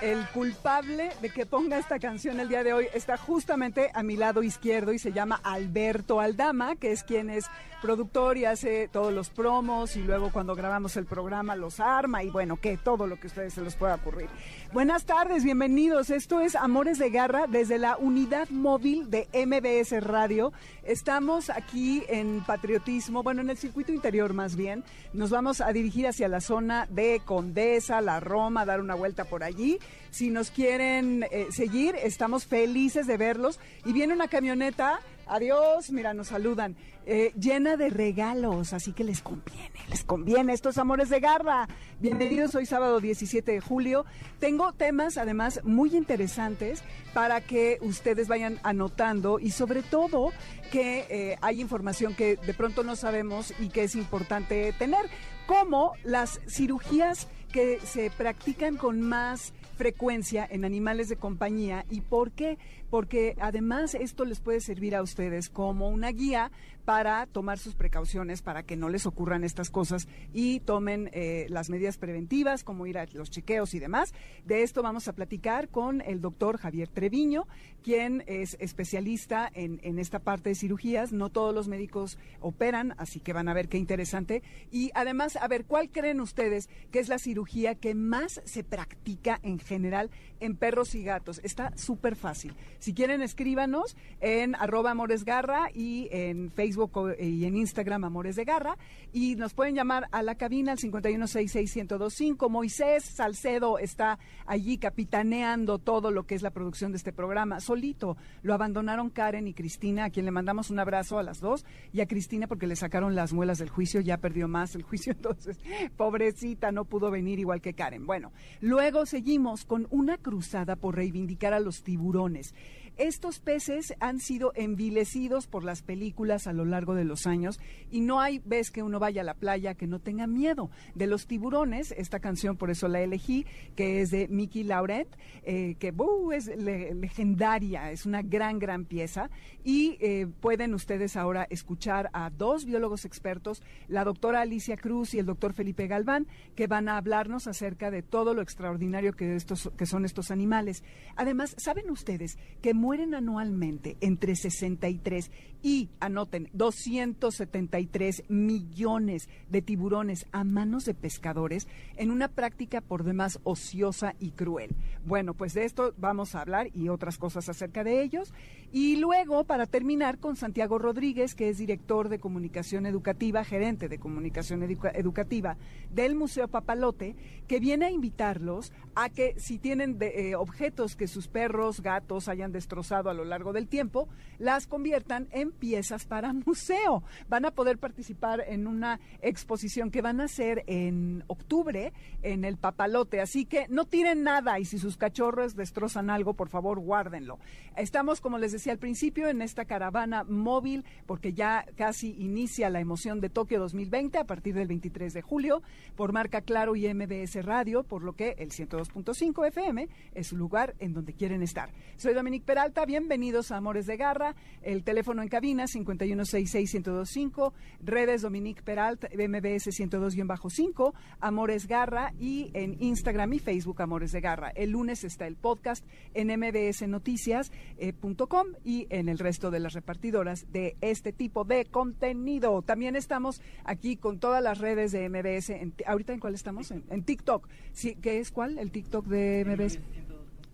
El culpable de que ponga esta canción el día de hoy está justamente a mi lado izquierdo y se llama Alberto Aldama, que es quien es productor y hace todos los promos y luego cuando grabamos el programa los arma y bueno, que todo lo que a ustedes se les pueda ocurrir. Buenas tardes, bienvenidos. Esto es Amores de Garra desde la unidad móvil de MBS Radio. Estamos aquí en Patriotismo, bueno, en el circuito interior más bien. Nos vamos a dirigir hacia la zona de Condesa, la Roma, dar una vuelta por allí si nos quieren eh, seguir, estamos felices de verlos. Y viene una camioneta, adiós, mira, nos saludan, eh, llena de regalos, así que les conviene, les conviene estos amores de garra. Bienvenidos hoy sábado 17 de julio. Tengo temas además muy interesantes para que ustedes vayan anotando y sobre todo que eh, hay información que de pronto no sabemos y que es importante tener, como las cirugías que se practican con más frecuencia en animales de compañía. ¿Y por qué? Porque además esto les puede servir a ustedes como una guía para tomar sus precauciones para que no les ocurran estas cosas y tomen eh, las medidas preventivas, como ir a los chequeos y demás. De esto vamos a platicar con el doctor Javier Treviño, quien es especialista en, en esta parte de cirugías. No todos los médicos operan, así que van a ver qué interesante. Y además, a ver, ¿cuál creen ustedes que es la cirugía que más se practica en general en perros y gatos? Está súper fácil. Si quieren, escríbanos en arroba amoresgarra y en Facebook y en Instagram Amores de Garra. Y nos pueden llamar a la cabina al 5166125. Moisés Salcedo está allí capitaneando todo lo que es la producción de este programa. Solito lo abandonaron Karen y Cristina, a quien le mandamos un abrazo a las dos. Y a Cristina porque le sacaron las muelas del juicio, ya perdió más el juicio. Entonces, pobrecita, no pudo venir igual que Karen. Bueno, luego seguimos con una cruzada por reivindicar a los tiburones. Estos peces han sido envilecidos por las películas a lo largo de los años y no hay vez que uno vaya a la playa que no tenga miedo de los tiburones. Esta canción por eso la elegí, que es de Mickey Lauret, eh, que es legendaria, es una gran, gran pieza. Y eh, pueden ustedes ahora escuchar a dos biólogos expertos, la doctora Alicia Cruz y el doctor Felipe Galván, que van a hablarnos acerca de todo lo extraordinario que, estos, que son estos animales. Además, ¿saben ustedes que mueren anualmente entre 63 y, anoten, 273 millones de tiburones a manos de pescadores en una práctica por demás ociosa y cruel. Bueno, pues de esto vamos a hablar y otras cosas acerca de ellos. Y luego, para terminar, con Santiago Rodríguez, que es director de comunicación educativa, gerente de comunicación educativa del Museo Papalote, que viene a invitarlos a que si tienen eh, objetos que sus perros, gatos hayan destrozado a lo largo del tiempo, las conviertan en piezas para museo. Van a poder participar en una exposición que van a hacer en octubre en el Papalote. Así que no tiren nada y si sus cachorros destrozan algo, por favor, guárdenlo. Estamos, como les decía, al principio en esta caravana móvil, porque ya casi inicia la emoción de Tokio 2020 a partir del 23 de julio, por marca Claro y MBS Radio, por lo que el 102.5 FM es su lugar en donde quieren estar. Soy Dominique Peralta, bienvenidos a Amores de Garra, el teléfono en cabina 5166125, redes Dominique Peralta, MBS 102-5, Amores Garra y en Instagram y Facebook Amores de Garra. El lunes está el podcast en mbsnoticias.com y en el resto de las repartidoras de este tipo de contenido. También estamos aquí con todas las redes de MBS. ¿Ahorita en cuál estamos? En, TikTok. Sí, ¿Qué es cuál? El TikTok de MBS.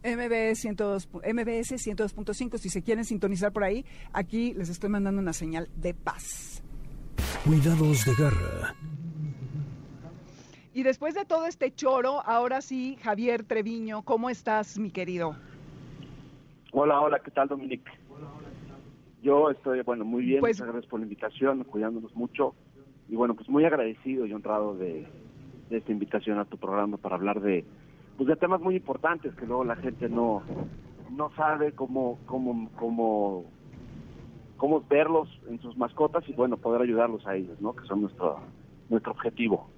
MBS 102, MBS 102.5. Si se quieren sintonizar por ahí, aquí les estoy mandando una señal de paz. Cuidados de garra. Y después de todo este choro, ahora sí, Javier Treviño, ¿cómo estás, mi querido? Hola, hola, ¿qué tal, Dominique? Yo estoy, bueno, muy bien, pues, muchas gracias por la invitación, cuidándonos mucho. Y bueno, pues muy agradecido y honrado de, esta invitación a tu programa para hablar de, pues de temas muy importantes que luego la gente no, no sabe cómo, cómo, cómo, cómo verlos en sus mascotas y bueno, poder ayudarlos a ellos, ¿no? Que son nuestro, nuestro objetivo.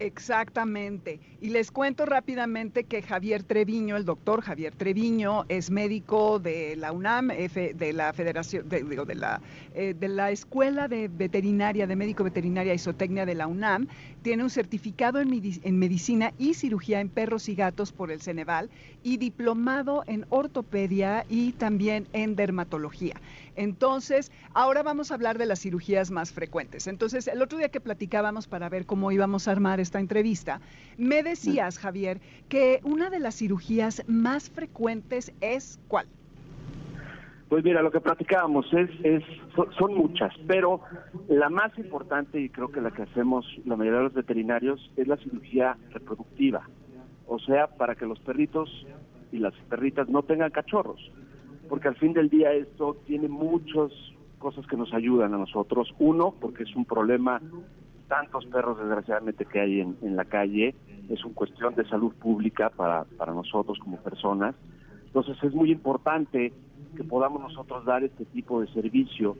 Exactamente. Y les cuento rápidamente que Javier Treviño, el doctor Javier Treviño, es médico de la UNAM, de la Federación, de, de, la, eh, de la Escuela de Veterinaria, de Médico Veterinaria Isotecnia de la UNAM. Tiene un certificado en, en medicina y cirugía en perros y gatos por el Ceneval y diplomado en ortopedia y también en dermatología. Entonces, ahora vamos a hablar de las cirugías más frecuentes. Entonces, el otro día que platicábamos para ver cómo íbamos a armar esta entrevista, me decías, Javier, que una de las cirugías más frecuentes es ¿cuál? Pues mira, lo que platicábamos es, es son, muchas, pero la más importante y creo que la que hacemos la mayoría de los veterinarios es la cirugía reproductiva, o sea, para que los perritos y las perritas no tengan cachorros porque al fin del día esto tiene muchas cosas que nos ayudan a nosotros. Uno, porque es un problema, tantos perros desgraciadamente que hay en, la calle, es una cuestión de salud pública para, para nosotros como personas. Entonces es muy importante que podamos nosotros dar este tipo de servicio.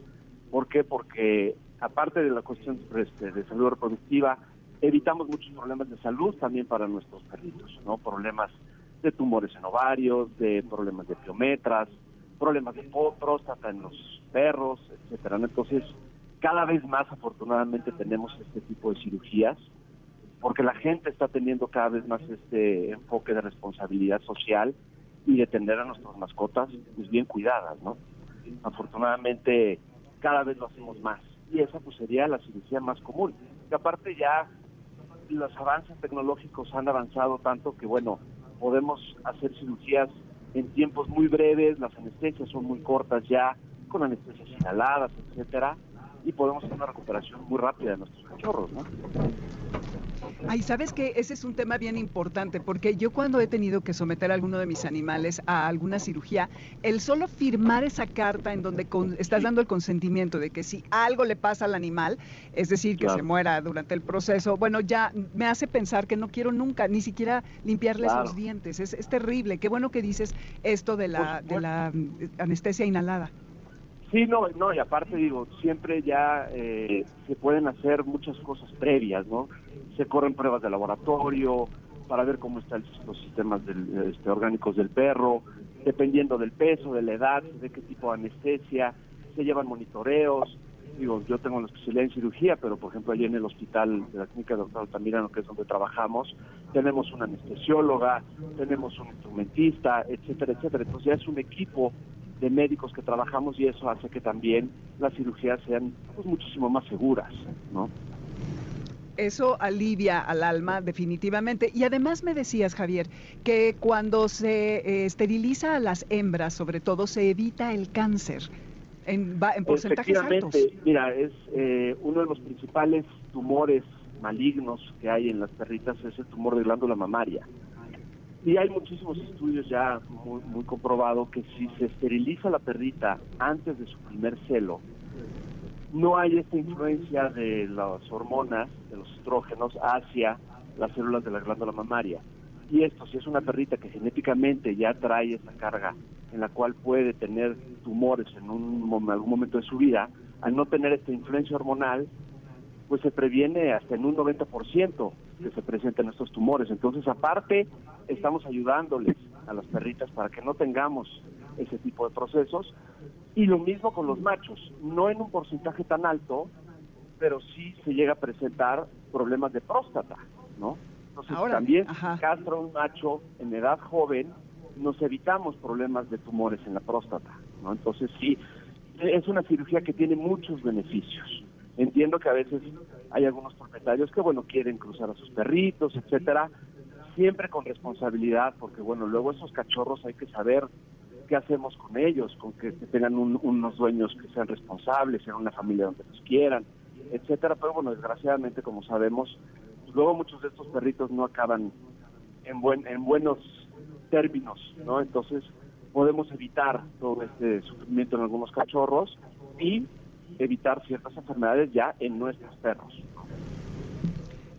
¿Por qué? Porque aparte de la cuestión este, de salud reproductiva, evitamos muchos problemas de salud también para nuestros perritos, ¿no? Problemas de tumores en ovarios, de problemas de piometras, problemas de próstata en los perros, etcétera. Entonces, cada vez más afortunadamente tenemos este tipo de cirugías porque la gente está teniendo cada vez más este enfoque de responsabilidad social y de tener a nuestras mascotas pues bien cuidadas, ¿no? Afortunadamente cada vez lo hacemos más y esa pues sería la cirugía más común. Y aparte ya los avances tecnológicos han avanzado tanto que bueno, podemos hacer cirugías en tiempos muy breves, las anestesias son muy cortas ya, con anestesias inhaladas, etcétera, y podemos hacer una recuperación muy rápida de nuestros cachorros, ¿no? Ay, sabes que ese es un tema bien importante, porque yo cuando he tenido que someter a alguno de mis animales a alguna cirugía, el solo firmar esa carta en donde estás dando el consentimiento de que si algo le pasa al animal, es decir, que se muera durante el proceso, bueno, ya me hace pensar que no quiero nunca, ni siquiera limpiarles los dientes. Es, es, terrible. Qué bueno que dices esto de la, de la anestesia inhalada. Sí, no, no, y aparte digo, siempre ya eh, se pueden hacer muchas cosas previas, ¿no? Se corren pruebas de laboratorio para ver cómo están los sistemas este, orgánicos del perro, dependiendo del peso, de la edad, de qué tipo de anestesia, se llevan monitoreos. Digo, yo tengo una especialidad en cirugía, pero por ejemplo allí en el hospital de la clínica de doctor Altamirano, que es donde trabajamos, tenemos una anestesióloga, tenemos un instrumentista, etcétera, etcétera. Entonces ya es un equipo de médicos que trabajamos y eso hace que también las cirugías sean pues, muchísimo más seguras, ¿no? Eso alivia al alma definitivamente. Y además me decías, Javier, que cuando se eh, esteriliza a las hembras, sobre todo, se evita el cáncer en, en porcentajes Efectivamente, mira, es eh, uno de los principales tumores malignos que hay en las perritas es el tumor de glándula mamaria. Y hay muchísimos estudios ya muy, muy comprobado que si se esteriliza la perrita antes de su primer celo, no hay esta influencia de las hormonas, de los estrógenos, hacia las células de la glándula mamaria. Y esto, si es una perrita que genéticamente ya trae esa carga en la cual puede tener tumores en un, algún momento de su vida, al no tener esta influencia hormonal, pues se previene hasta en un 90% que se presenten estos tumores. Entonces, aparte, estamos ayudándoles a las perritas para que no tengamos ese tipo de procesos. Y lo mismo con los machos, no en un porcentaje tan alto, pero sí se llega a presentar problemas de próstata, ¿no? Entonces, también si castra un macho en edad joven, nos evitamos problemas de tumores en la próstata, ¿no? Entonces, sí, es una cirugía que tiene muchos beneficios. Entiendo que a veces hay algunos propietarios que, bueno, quieren cruzar a sus perritos, etcétera, siempre con responsabilidad, porque, bueno, luego esos cachorros hay que saber qué hacemos con ellos, con que, tengan unos dueños que sean responsables, sean una familia donde los quieran, etcétera. Pero, bueno, desgraciadamente, como sabemos, luego muchos de estos perritos no acaban en, buen, en buenos términos, ¿no? Entonces, podemos evitar todo este sufrimiento en algunos cachorros y evitar ciertas enfermedades ya en nuestros perros.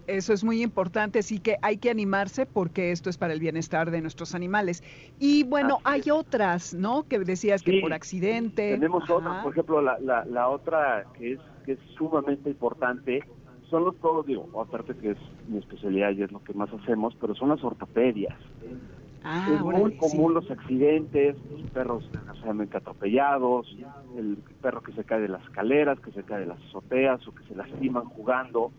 Eso es muy importante, así que hay que animarse porque esto es para el bienestar de nuestros animales. Y bueno, hay otras, ¿no? Que decías que por accidente. Tenemos otras, por ejemplo, la, la, otra que es, que es sumamente importante son los todos, digo, aparte que es mi especialidad y es lo que más hacemos, pero son las ortopedias. Ah, es muy común los accidentes, los perros desgraciadamente atropellados, el perro que se cae de las escaleras, que se cae de las azoteas o que se lastiman jugando,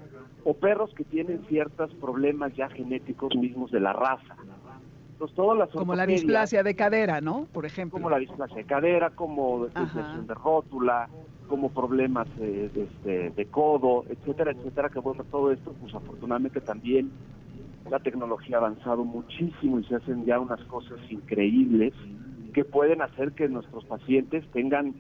o perros que tienen ciertos problemas ya genéticos mismos de la raza. Entonces, todas las como la displasia de cadera, ¿no? Por ejemplo. Como la displasia de cadera, como lesión de rótula, como problemas de, de, este, de, codo, etcétera, etcétera, que bueno, todo esto, pues afortunadamente también la tecnología ha avanzado muchísimo y se hacen ya unas cosas increíbles que pueden hacer que nuestros pacientes tengan,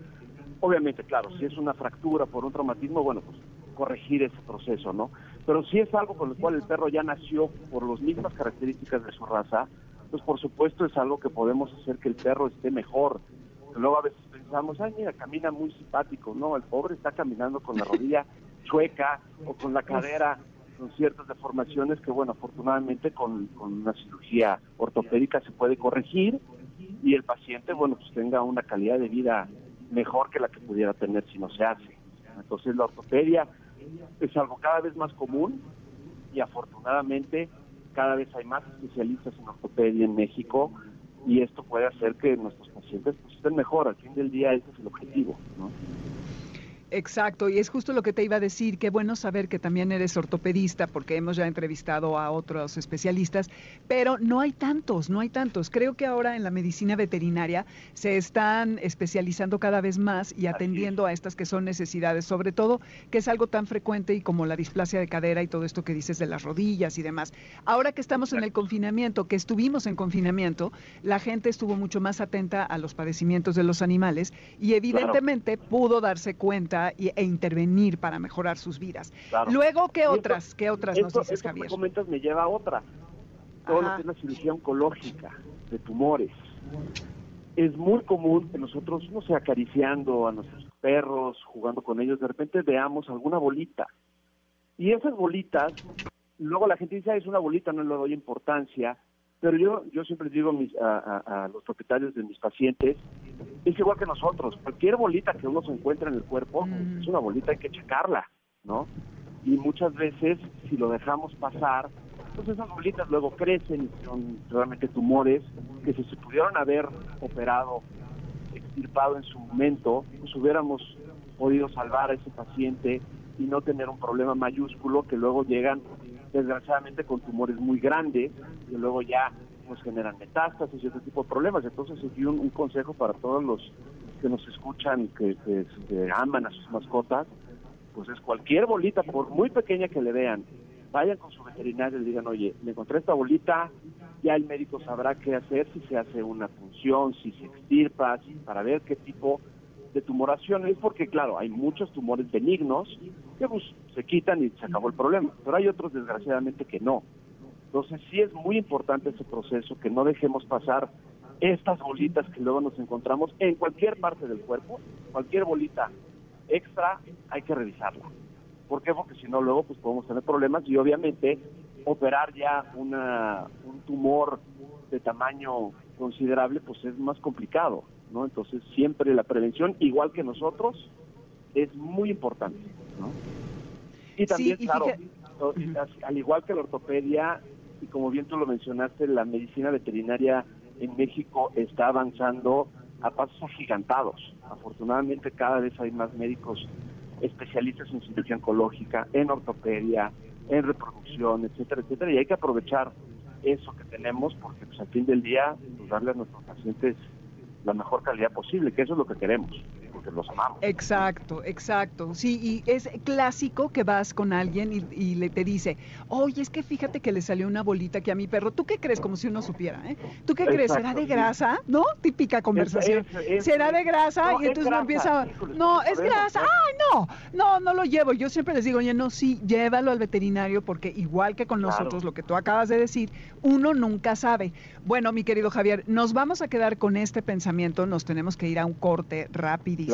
obviamente, claro, si es una fractura por un traumatismo, bueno, pues corregir ese proceso, ¿no? Pero si es algo con lo cual el perro ya nació por las mismas características de su raza, pues por supuesto es algo que podemos hacer que el perro esté mejor. Luego a veces pensamos, ay, mira, camina muy simpático, no, el pobre está caminando con la rodilla chueca o con la cadera con ciertas deformaciones que, bueno, afortunadamente con, una cirugía ortopédica se puede corregir y el paciente, bueno, pues tenga una calidad de vida mejor que la que pudiera tener si no se hace. Entonces la ortopedia es algo cada vez más común y afortunadamente cada vez hay más especialistas en ortopedia en México y esto puede hacer que nuestros pacientes pues, estén mejor. Al fin del día ese es el objetivo, ¿no? Exacto, y es justo lo que te iba a decir, qué bueno saber que también eres ortopedista, porque hemos ya entrevistado a otros especialistas, pero no hay tantos, no hay tantos. Creo que ahora en la medicina veterinaria se están especializando cada vez más y atendiendo a estas que son necesidades, sobre todo que es algo tan frecuente y como la displasia de cadera y todo esto que dices de las rodillas y demás. Ahora que estamos en el confinamiento, que estuvimos en confinamiento, la gente estuvo mucho más atenta a los padecimientos de los animales y evidentemente pudo darse cuenta e intervenir para mejorar sus vidas. Luego, ¿qué otras, qué otras nos dices, Javier? Que comentas me lleva a otra. Todo lo que es la cirugía oncológica de tumores. Es muy común que nosotros, no sé, acariciando a nuestros perros, jugando con ellos, de repente veamos alguna bolita. Y esas bolitas, luego la gente dice, ah, es una bolita, no le doy importancia, pero yo, yo siempre digo a, los propietarios de mis pacientes, es igual que nosotros, cualquier bolita que uno se encuentra en el cuerpo, mm. es una bolita, hay que checarla, ¿no? Y muchas veces, si lo dejamos pasar, pues esas bolitas luego crecen y son realmente tumores que si se pudieron haber operado, extirpado en su momento, pues hubiéramos podido salvar a ese paciente y no tener un problema mayúsculo que luego llegan desgraciadamente con tumores muy grandes y luego ya nos generan metástasis y otro tipo de problemas. Entonces, aquí un, consejo para todos los que nos escuchan, que, aman a sus mascotas, pues es cualquier bolita, por muy pequeña que le vean, vayan con su veterinario y digan, oye, me encontré esta bolita, ya el médico sabrá qué hacer, si se hace una función, si se extirpa, para ver qué tipo de tumoración es porque, claro, hay muchos tumores benignos que pues, se quitan y se acabó el problema, pero hay otros desgraciadamente que no. Entonces sí es muy importante ese proceso, que no dejemos pasar estas bolitas que luego nos encontramos en cualquier parte del cuerpo, cualquier bolita extra hay que revisarla. ¿Por qué? Porque si no luego pues podemos tener problemas y obviamente operar ya una, un tumor de tamaño considerable pues es más complicado. ¿no? Entonces siempre la prevención, igual que nosotros, es muy importante, ¿no? Y también, claro, al igual que la ortopedia, y como bien tú lo mencionaste, la medicina veterinaria en México está avanzando a pasos agigantados. Afortunadamente cada vez hay más médicos especialistas en cirugía oncológica, en ortopedia, en reproducción, etcétera, etcétera, y hay que aprovechar eso que tenemos porque pues, al fin del día pues, darle a nuestros pacientes la mejor calidad posible, que eso es lo que queremos porque los amamos. Exacto, exacto. Sí, y es clásico que vas con alguien y, le te dice, oye, es que fíjate que le salió una bolita aquí a mi perro. ¿Tú qué crees? Como si uno supiera, ¿eh? ¿Tú qué crees? ¿Será de grasa? ¿No? Típica conversación. ¿Será de grasa? y entonces uno empieza, no, es grasa. ¡Ay, no! No, no lo llevo. Yo siempre les digo, oye, no, sí, llévalo al veterinario porque igual que con nosotros, lo que tú acabas de decir, uno nunca sabe. Bueno, mi querido Javier, nos vamos a quedar con este pensamiento, nos tenemos que ir a un corte rapidísimo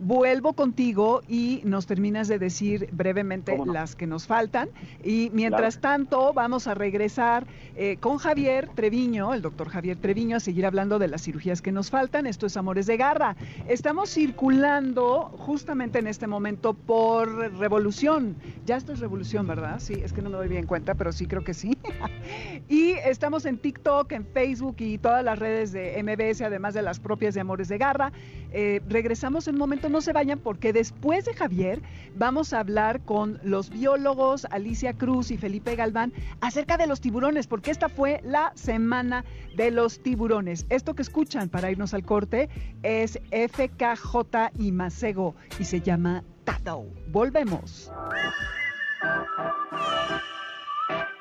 Vuelvo contigo y nos terminas de decir brevemente las que nos faltan. Y mientras tanto, vamos a regresar eh, con Javier Treviño, el doctor Javier Treviño, a seguir hablando de las cirugías que nos faltan. Esto es Amores de Garra. Estamos circulando justamente en este momento por Revolución. Ya esto es Revolución, ¿verdad? Sí, es que no me doy bien cuenta, pero sí creo que sí. y estamos en TikTok, en Facebook y todas las redes de MBS, además de las propias de Amores de Garra. Eh, regresamos en un momento, no se vayan, porque después de Javier vamos a hablar con los biólogos Alicia Cruz y Felipe Galván acerca de los tiburones, porque esta fue la semana de los tiburones. Esto que escuchan para irnos al corte es FKJ y Macego y se llama Tado. Volvemos.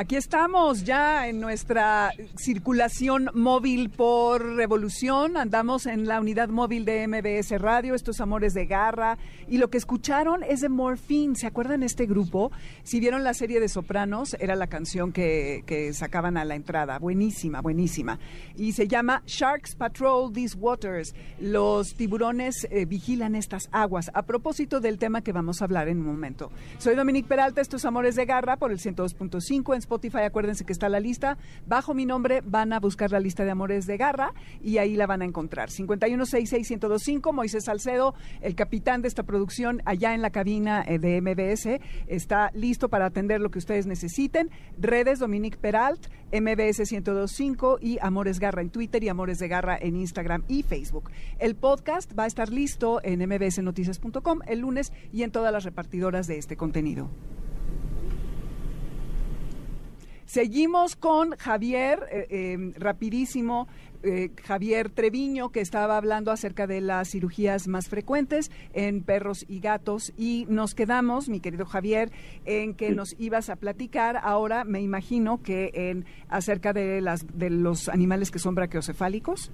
Aquí estamos ya en nuestra circulación móvil por revolución. Andamos en la unidad móvil de MBS Radio, estos amores de garra. Y lo que escucharon es de Morphine. ¿Se acuerdan este grupo? Si vieron la serie de Sopranos, era la canción que, sacaban a la entrada. Buenísima, buenísima. Y se llama Sharks Patrol These Waters. Los tiburones eh, vigilan estas aguas. A propósito del tema que vamos a hablar en un momento. Soy Dominique Peralta, estos amores de garra por el 102.5 Spotify, acuérdense que está la lista. Bajo mi nombre van a buscar la lista de Amores de Garra y ahí la van a encontrar. 5166125, Moisés Salcedo, el capitán de esta producción allá en la cabina eh, de MBS, está listo para atender lo que ustedes necesiten. Redes Dominique Peralt, MBS 1025 y Amores Garra en Twitter y Amores de Garra en Instagram y Facebook. El podcast va a estar listo en mbsnoticias.com el lunes y en todas las repartidoras de este contenido. Seguimos con Javier, eh, eh, rapidísimo, eh, Javier Treviño, que estaba hablando acerca de las cirugías más frecuentes en perros y gatos. Y nos quedamos, mi querido Javier, en que nos ibas a platicar ahora, me imagino que en acerca de, las, de los animales que son brachiocefálicos.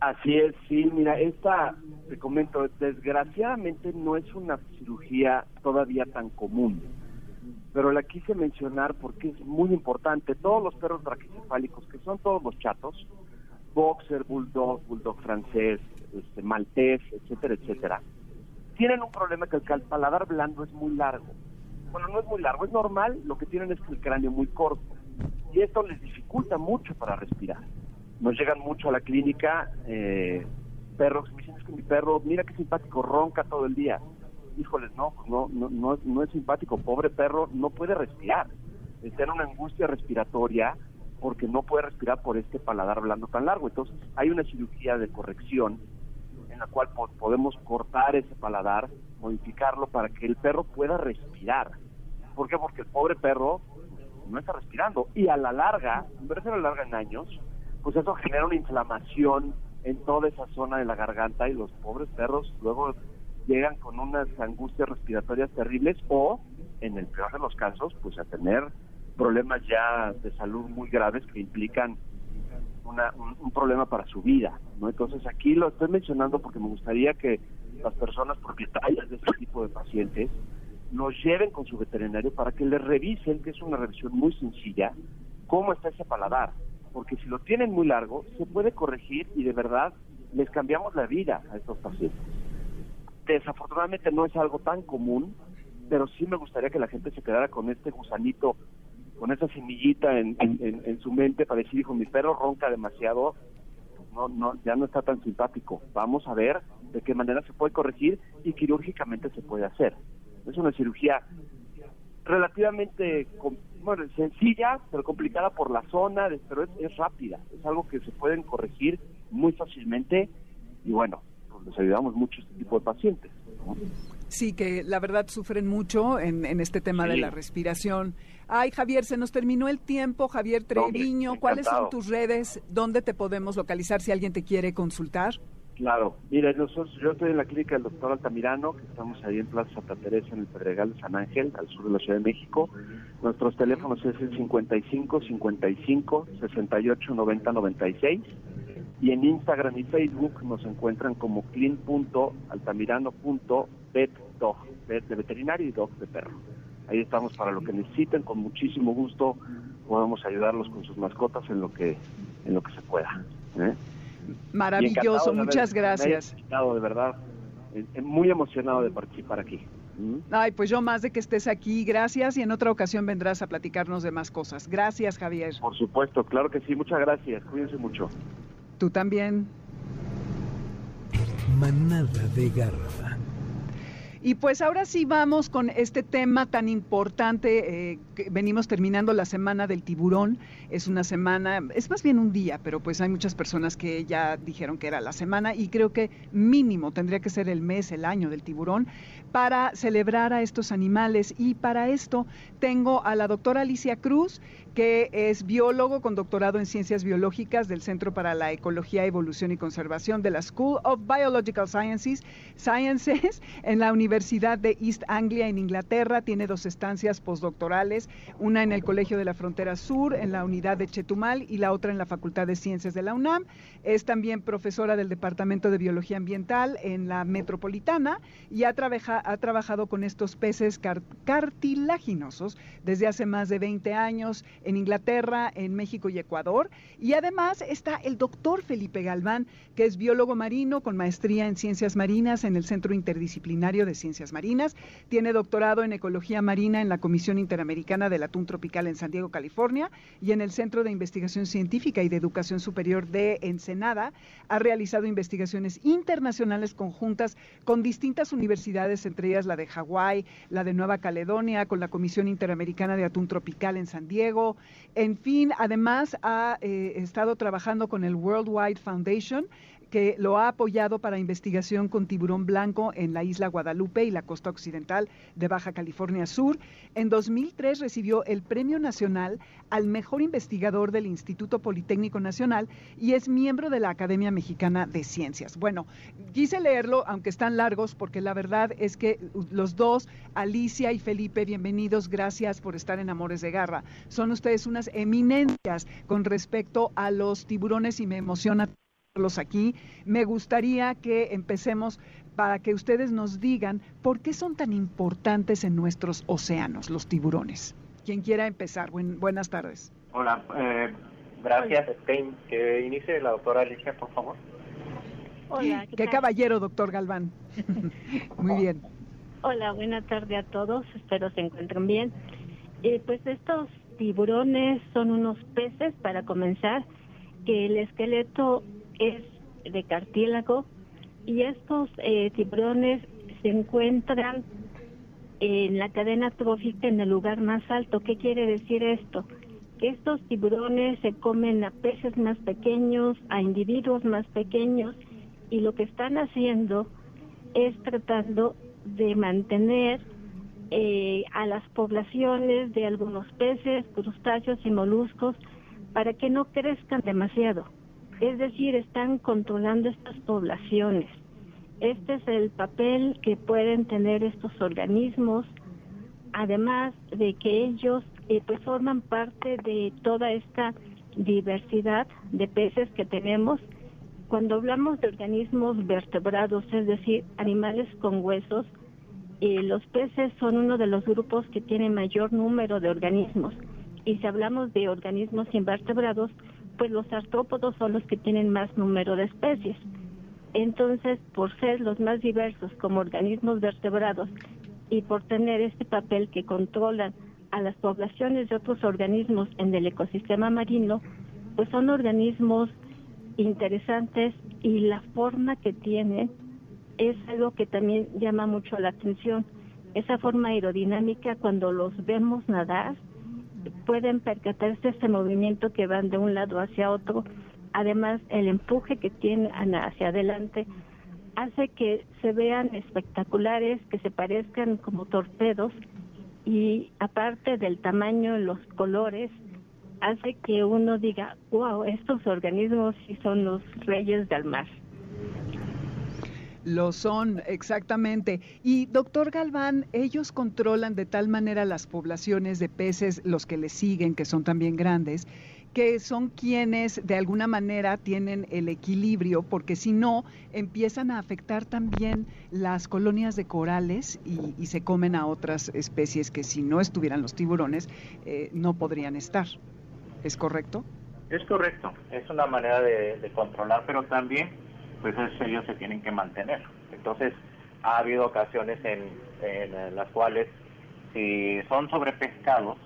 Así es, sí, mira, esta, te comento, desgraciadamente no es una cirugía todavía tan común pero la quise mencionar porque es muy importante. Todos los perros braquicefálicos, que son todos los chatos, boxer, bulldog, bulldog francés, este, maltés, etcétera, etcétera, tienen un problema que el paladar blando es muy largo. Bueno, no es muy largo, es normal, lo que tienen es el cráneo muy corto. Y esto les dificulta mucho para respirar. Nos llegan mucho a la clínica eh, perros, me dicen es que mi perro, mira qué simpático, ronca todo el día híjoles, no, pues no, no, no, no es simpático, pobre perro, no puede respirar, está en una angustia respiratoria porque no puede respirar por este paladar blando tan largo. Entonces hay una cirugía de corrección en la cual podemos cortar ese paladar, modificarlo para que el perro pueda respirar. ¿Por qué? Porque el pobre perro no está respirando y a la larga, en vez a la larga en años, pues eso genera una inflamación en toda esa zona de la garganta y los pobres perros luego llegan con unas angustias respiratorias terribles o, en el peor de los casos, pues a tener problemas ya de salud muy graves que implican un, problema para su vida. ¿no? Entonces aquí lo estoy mencionando porque me gustaría que las personas propietarias de este tipo de pacientes nos lleven con su veterinario para que les revisen, que es una revisión muy sencilla, cómo está ese paladar. Porque si lo tienen muy largo, se puede corregir y de verdad les cambiamos la vida a estos pacientes. Desafortunadamente no es algo tan común, pero sí me gustaría que la gente se quedara con este gusanito, con esa semillita en, su mente para decir, hijo, mi perro ronca demasiado, no, no, ya no está tan simpático. Vamos a ver de qué manera se puede corregir y quirúrgicamente se puede hacer. Es una cirugía relativamente sencilla, pero complicada por la zona, pero es, es rápida, es algo que se pueden corregir muy fácilmente y bueno, les ayudamos mucho a este tipo de pacientes. Sí, que la verdad sufren mucho en, este tema de la respiración. Ay, Javier, se nos terminó el tiempo. Javier Treviño, ¿cuáles son tus redes? ¿Dónde te podemos localizar si alguien te quiere consultar? Claro, mire, nosotros, yo estoy en la clínica del doctor Altamirano, que estamos ahí en Plaza Santa Teresa, en el Pedregal de San Ángel, al sur de la Ciudad de México. Nuestros teléfonos es el 55 55 68 90 96 y en Instagram y Facebook nos encuentran como clean.altamirano.petdog, pet de veterinario y dog de perro. Ahí estamos para lo que necesiten, con muchísimo gusto podemos ayudarlos con sus mascotas en lo que en lo que se pueda. ¿eh? Maravilloso, muchas gracias. de verdad, muy emocionado de participar aquí. Ay, pues yo más de que estés aquí, gracias y en otra ocasión vendrás a platicarnos de más cosas. Gracias, Javier. Por supuesto, claro que sí, muchas gracias, cuídense mucho. Tú también. Manada de garra. Y pues ahora sí vamos con este tema tan importante. Eh, que venimos terminando la semana del tiburón. Es una semana, es más bien un día, pero pues hay muchas personas que ya dijeron que era la semana y creo que mínimo tendría que ser el mes, el año del tiburón para celebrar a estos animales. Y para esto tengo a la doctora Alicia Cruz, que es biólogo con doctorado en ciencias biológicas del Centro para la Ecología, Evolución y Conservación de la School of Biological Sciences, Sciences en la Universidad de East Anglia en Inglaterra. Tiene dos estancias postdoctorales, una en el Colegio de la Frontera Sur, en la unidad de Chetumal, y la otra en la Facultad de Ciencias de la UNAM. Es también profesora del Departamento de Biología Ambiental en la Metropolitana y ha, ha trabajado con estos peces cartilaginosos desde hace más de 20 años en Inglaterra, en México y Ecuador. Y además está el doctor Felipe Galván, que es biólogo marino con maestría en ciencias marinas en el Centro Interdisciplinario de Ciencias Marinas. Tiene doctorado en ecología marina en la Comisión Interamericana del Atún Tropical en San Diego, California, y en el Centro de Investigación Científica y de Educación Superior de Ensenada. Ha realizado investigaciones internacionales conjuntas con distintas universidades, entre ellas la de Hawái, la de Nueva Caledonia, con la Comisión Interamericana de Atún Tropical en San Diego, en fin, además ha eh, estado trabajando con el World Wide Foundation que lo ha apoyado para investigación con tiburón blanco en la isla Guadalupe y la costa occidental de Baja California Sur. En 2003 recibió el Premio Nacional al Mejor Investigador del Instituto Politécnico Nacional y es miembro de la Academia Mexicana de Ciencias. Bueno, quise leerlo, aunque están largos, porque la verdad es que los dos, Alicia y Felipe, bienvenidos, gracias por estar en Amores de Garra. Son ustedes unas eminencias con respecto a los tiburones y me emociona aquí. Me gustaría que empecemos para que ustedes nos digan por qué son tan importantes en nuestros océanos los tiburones. Quien quiera empezar, buenas tardes. Hola, eh, gracias. Que inicie la doctora Alicia, por favor. Hola. ¿qué, caballero, doctor Galván. Muy bien. Hola, buena tarde a todos. Espero se encuentren bien. Eh, pues estos tiburones son unos peces, para comenzar, que el esqueleto es de cartílago y estos eh, tiburones se encuentran en la cadena trófica en el lugar más alto. ¿Qué quiere decir esto? Que estos tiburones se comen a peces más pequeños, a individuos más pequeños y lo que están haciendo es tratando de mantener eh, a las poblaciones de algunos peces, crustáceos y moluscos para que no crezcan demasiado. Es decir, están controlando estas poblaciones. Este es el papel que pueden tener estos organismos, además de que ellos eh, pues forman parte de toda esta diversidad de peces que tenemos. Cuando hablamos de organismos vertebrados, es decir, animales con huesos, eh, los peces son uno de los grupos que tiene mayor número de organismos. Y si hablamos de organismos invertebrados, pues los artrópodos son los que tienen más número de especies. Entonces, por ser los más diversos como organismos vertebrados y por tener este papel que controlan a las poblaciones de otros organismos en el ecosistema marino, pues son organismos interesantes y la forma que tienen es algo que también llama mucho la atención. Esa forma aerodinámica cuando los vemos nadar, pueden percatarse este movimiento que van de un lado hacia otro. Además, el empuje que tienen hacia adelante hace que se vean espectaculares, que se parezcan como torpedos y aparte del tamaño, los colores, hace que uno diga, wow, estos organismos sí son los reyes del mar. Lo son, exactamente. Y doctor Galván, ellos controlan de tal manera las poblaciones de peces, los que les siguen, que son también grandes, que son quienes de alguna manera tienen el equilibrio, porque si no, empiezan a afectar también las colonias de corales y, se comen a otras especies que si no estuvieran los tiburones, eh, no podrían estar. ¿Es correcto? Es correcto, es una manera de, controlar, pero también pues ellos se tienen que mantener. Entonces, ha habido ocasiones en, las cuales si son sobrepescados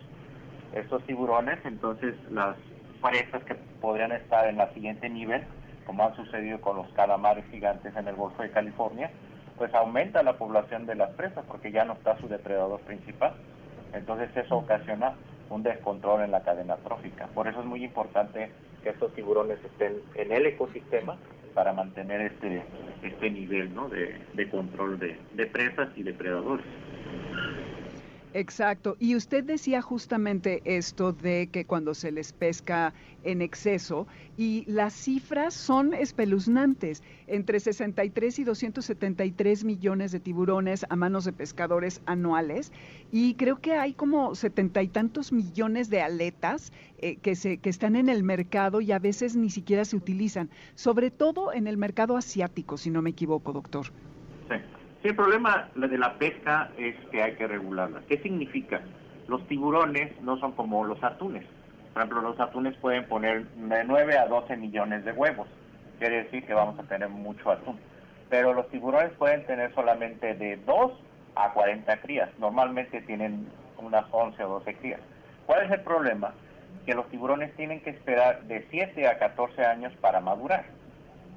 estos tiburones, entonces las presas que podrían estar en la siguiente nivel, como ha sucedido con los calamares gigantes en el Golfo de California, pues aumenta la población de las presas porque ya no está su depredador principal. Entonces eso ocasiona un descontrol en la cadena trófica. Por eso es muy importante que estos tiburones estén en el ecosistema para mantener este, este nivel ¿no? de, de control de, de presas y depredadores. Exacto. Y usted decía justamente esto de que cuando se les pesca en exceso, y las cifras son espeluznantes, entre 63 y 273 millones de tiburones a manos de pescadores anuales, y creo que hay como setenta y tantos millones de aletas eh, que, se, que están en el mercado y a veces ni siquiera se utilizan, sobre todo en el mercado asiático, si no me equivoco, doctor. Sí. Sí, el problema de la pesca es que hay que regularla. ¿Qué significa? Los tiburones no son como los atunes. Por ejemplo, los atunes pueden poner de 9 a 12 millones de huevos. Quiere decir que vamos a tener mucho atún. Pero los tiburones pueden tener solamente de 2 a 40 crías. Normalmente tienen unas 11 o 12 crías. ¿Cuál es el problema? Que los tiburones tienen que esperar de 7 a 14 años para madurar.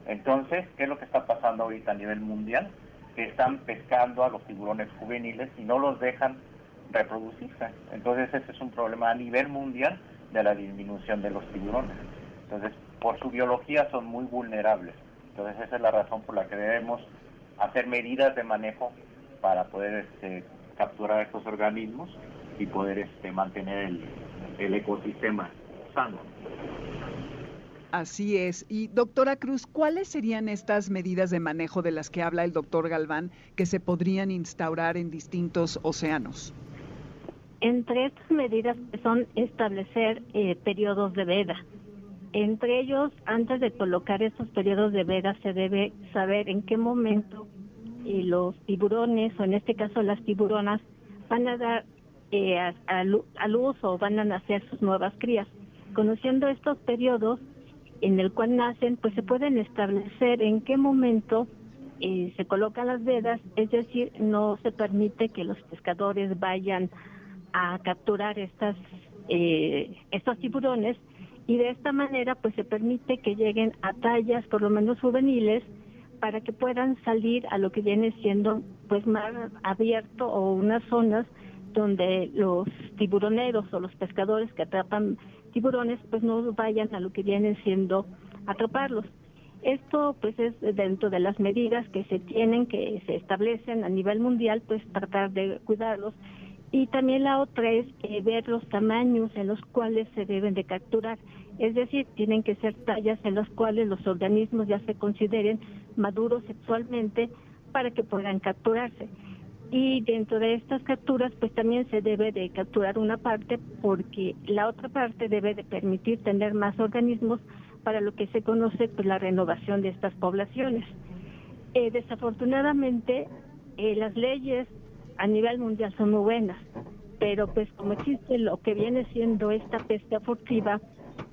Entonces, ¿qué es lo que está pasando ahorita a nivel mundial? Que están pescando a los tiburones juveniles y no los dejan reproducirse. Entonces ese es un problema a nivel mundial de la disminución de los tiburones. Entonces, por su biología son muy vulnerables. Entonces esa es la razón por la que debemos hacer medidas de manejo para poder este, capturar estos organismos y poder este, mantener el, el ecosistema sano. Así es. Y doctora Cruz, ¿cuáles serían estas medidas de manejo de las que habla el doctor Galván que se podrían instaurar en distintos océanos? Entre estas medidas son establecer eh, periodos de veda. Entre ellos, antes de colocar estos periodos de veda, se debe saber en qué momento eh, los tiburones, o en este caso las tiburonas, van a dar eh, a, luz o van a nacer sus nuevas crías. Conociendo estos periodos, en el cual nacen, pues se pueden establecer en qué momento eh, se colocan las vedas, es decir, no se permite que los pescadores vayan a capturar estas eh, estos tiburones y de esta manera pues se permite que lleguen a tallas por lo menos juveniles para que puedan salir a lo que viene siendo pues más abierto o unas zonas donde los tiburoneros o los pescadores que atrapan tiburones pues no vayan a lo que viene siendo atraparlos. Esto pues es dentro de las medidas que se tienen, que se establecen a nivel mundial, pues tratar de cuidarlos. Y también la otra es eh, ver los tamaños en los cuales se deben de capturar. Es decir, tienen que ser tallas en las cuales los organismos ya se consideren maduros sexualmente para que puedan capturarse y dentro de estas capturas pues también se debe de capturar una parte porque la otra parte debe de permitir tener más organismos para lo que se conoce pues la renovación de estas poblaciones. Eh, desafortunadamente eh, las leyes a nivel mundial son muy buenas, pero pues como existe lo que viene siendo esta pesca furtiva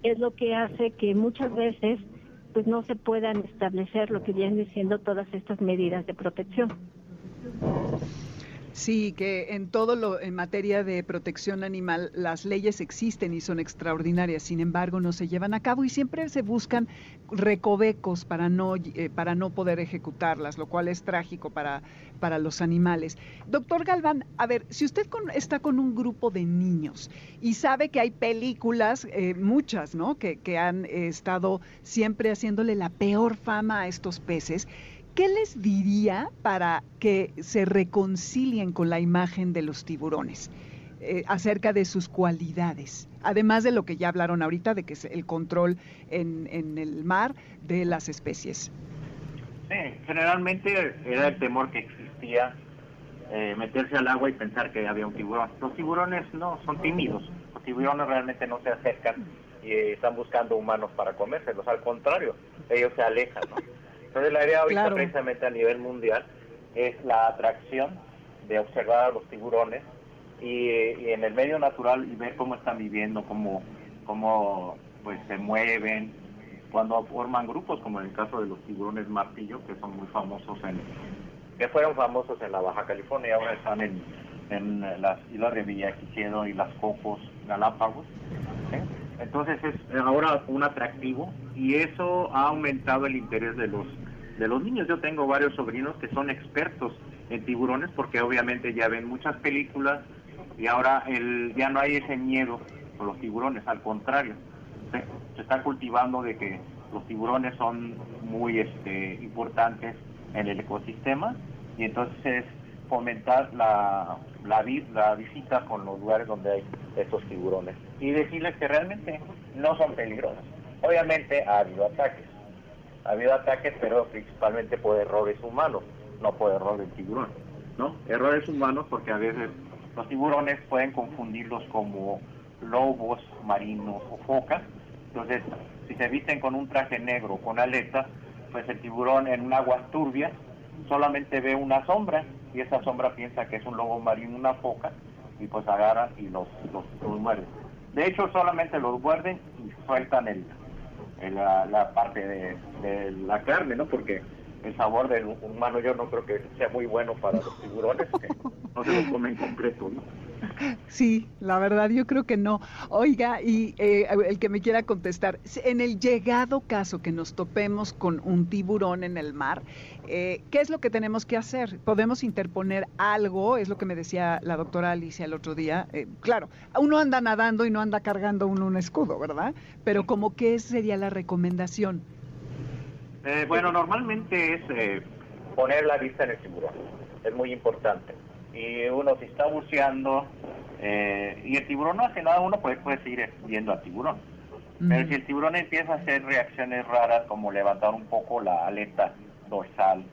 es lo que hace que muchas veces pues no se puedan establecer lo que viene siendo todas estas medidas de protección. Sí, que en todo lo en materia de protección animal las leyes existen y son extraordinarias, sin embargo no se llevan a cabo y siempre se buscan recovecos para no eh, para no poder ejecutarlas, lo cual es trágico para para los animales. Doctor Galván, a ver, si usted está con un grupo de niños y sabe que hay películas, eh, muchas, ¿no? Que, que han estado siempre haciéndole la peor fama a estos peces ¿qué les diría para que se reconcilien con la imagen de los tiburones? Eh, acerca de sus cualidades, además de lo que ya hablaron ahorita, de que es el control en, el mar de las especies. Generalmente era el temor que existía eh, meterse al agua y pensar que había un tiburón. Los tiburones no, son tímidos. Los tiburones realmente no se acercan y están buscando humanos para comérselos. Al contrario, ellos se alejan. Entonces la idea ahorita precisamente a nivel mundial es la atracción de observar a los tiburones y, en el medio natural y ver cómo están viviendo, cómo, cómo pues se mueven, cuando forman grupos, como en el caso de los tiburones martillo, que son muy famosos en, que fueron famosos en la Baja California, ahora están en, en las islas de Villaquicedo y las Cocos, Galápagos. Entonces es ahora un atractivo y eso ha aumentado el interés de los de los niños. Yo tengo varios sobrinos que son expertos en tiburones porque obviamente ya ven muchas películas y ahora el, ya no hay ese miedo por los tiburones, al contrario, se, se está cultivando de que los tiburones son muy este, importantes en el ecosistema y entonces fomentar la, la, la visita con los lugares donde hay estos tiburones y decirles que realmente no son peligrosos. Obviamente ha habido ataques, ha habido ataques, pero principalmente por errores humanos, no por error del tiburón, ¿no? Errores humanos porque a veces los tiburones pueden confundirlos como lobos marinos o focas, entonces si se visten con un traje negro con aletas, pues el tiburón en un agua turbia solamente ve una sombra y esa sombra piensa que es un lobo marino, una foca, y pues agarran y los, los, muerden. De hecho, solamente los muerden y sueltan el, la, parte de, de, la carne, ¿no? Porque el sabor del humano yo no creo que sea muy bueno para los tiburones, que no se lo comen concreto, ¿no? Sí, la verdad yo creo que no. Oiga, y eh, el que me quiera contestar, en el llegado caso que nos topemos con un tiburón en el mar, eh, ¿qué es lo que tenemos que hacer? ¿Podemos interponer algo? Es lo que me decía la doctora Alicia el otro día. Eh, claro, uno anda nadando y no anda cargando uno un escudo, ¿verdad? Pero como qué sería la recomendación? Bueno, normalmente es poner la vista en el tiburón. Es muy importante y uno se está buceando eh, y el tiburón no hace nada, uno puede, puede seguir viendo al tiburón. Pero si el tiburón empieza a hacer reacciones raras como levantar un poco la aleta dorsal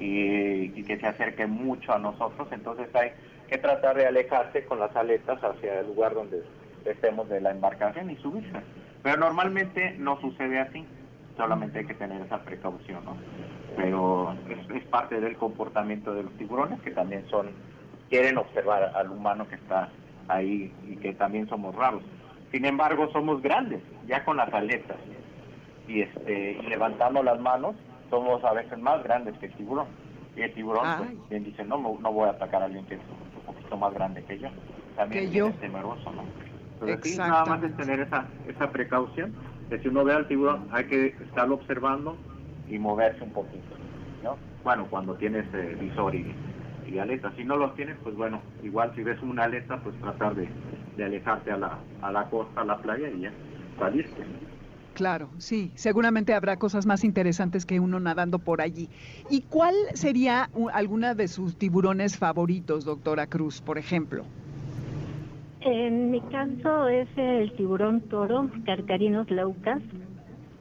y, que se acerque mucho a nosotros, entonces hay que tratar de alejarse con las aletas hacia el lugar donde estemos de la embarcación y subirse. Pero normalmente no sucede así, solamente hay que tener esa precaución, ¿no? Pero es parte del comportamiento de los tiburones que también son quieren observar al humano que está ahí y que también somos raros. Sin embargo, somos grandes, ya con las aletas y este levantando las manos, somos a veces más grandes que el tiburón. Y el tiburón pues, bien dice, no, no voy a atacar a alguien que es un poquito más grande que yo. También es temeroso, ¿no? Entonces, nada más es tener esa, esa precaución, si uno ve al tiburón hay que estarlo observando y moverse un poquito, ¿no? Bueno, cuando tienes eh, visor y, y aletas. Si no los tienes, pues bueno, igual si ves una aleta, pues tratar de, alejarte a la, a la costa, a la playa y ya salirte. Claro, sí, seguramente habrá cosas más interesantes que uno nadando por allí. ¿Y cuál sería alguna de sus tiburones favoritos, doctora Cruz, por ejemplo? En mi caso es el tiburón toro, Carcarinos laucas.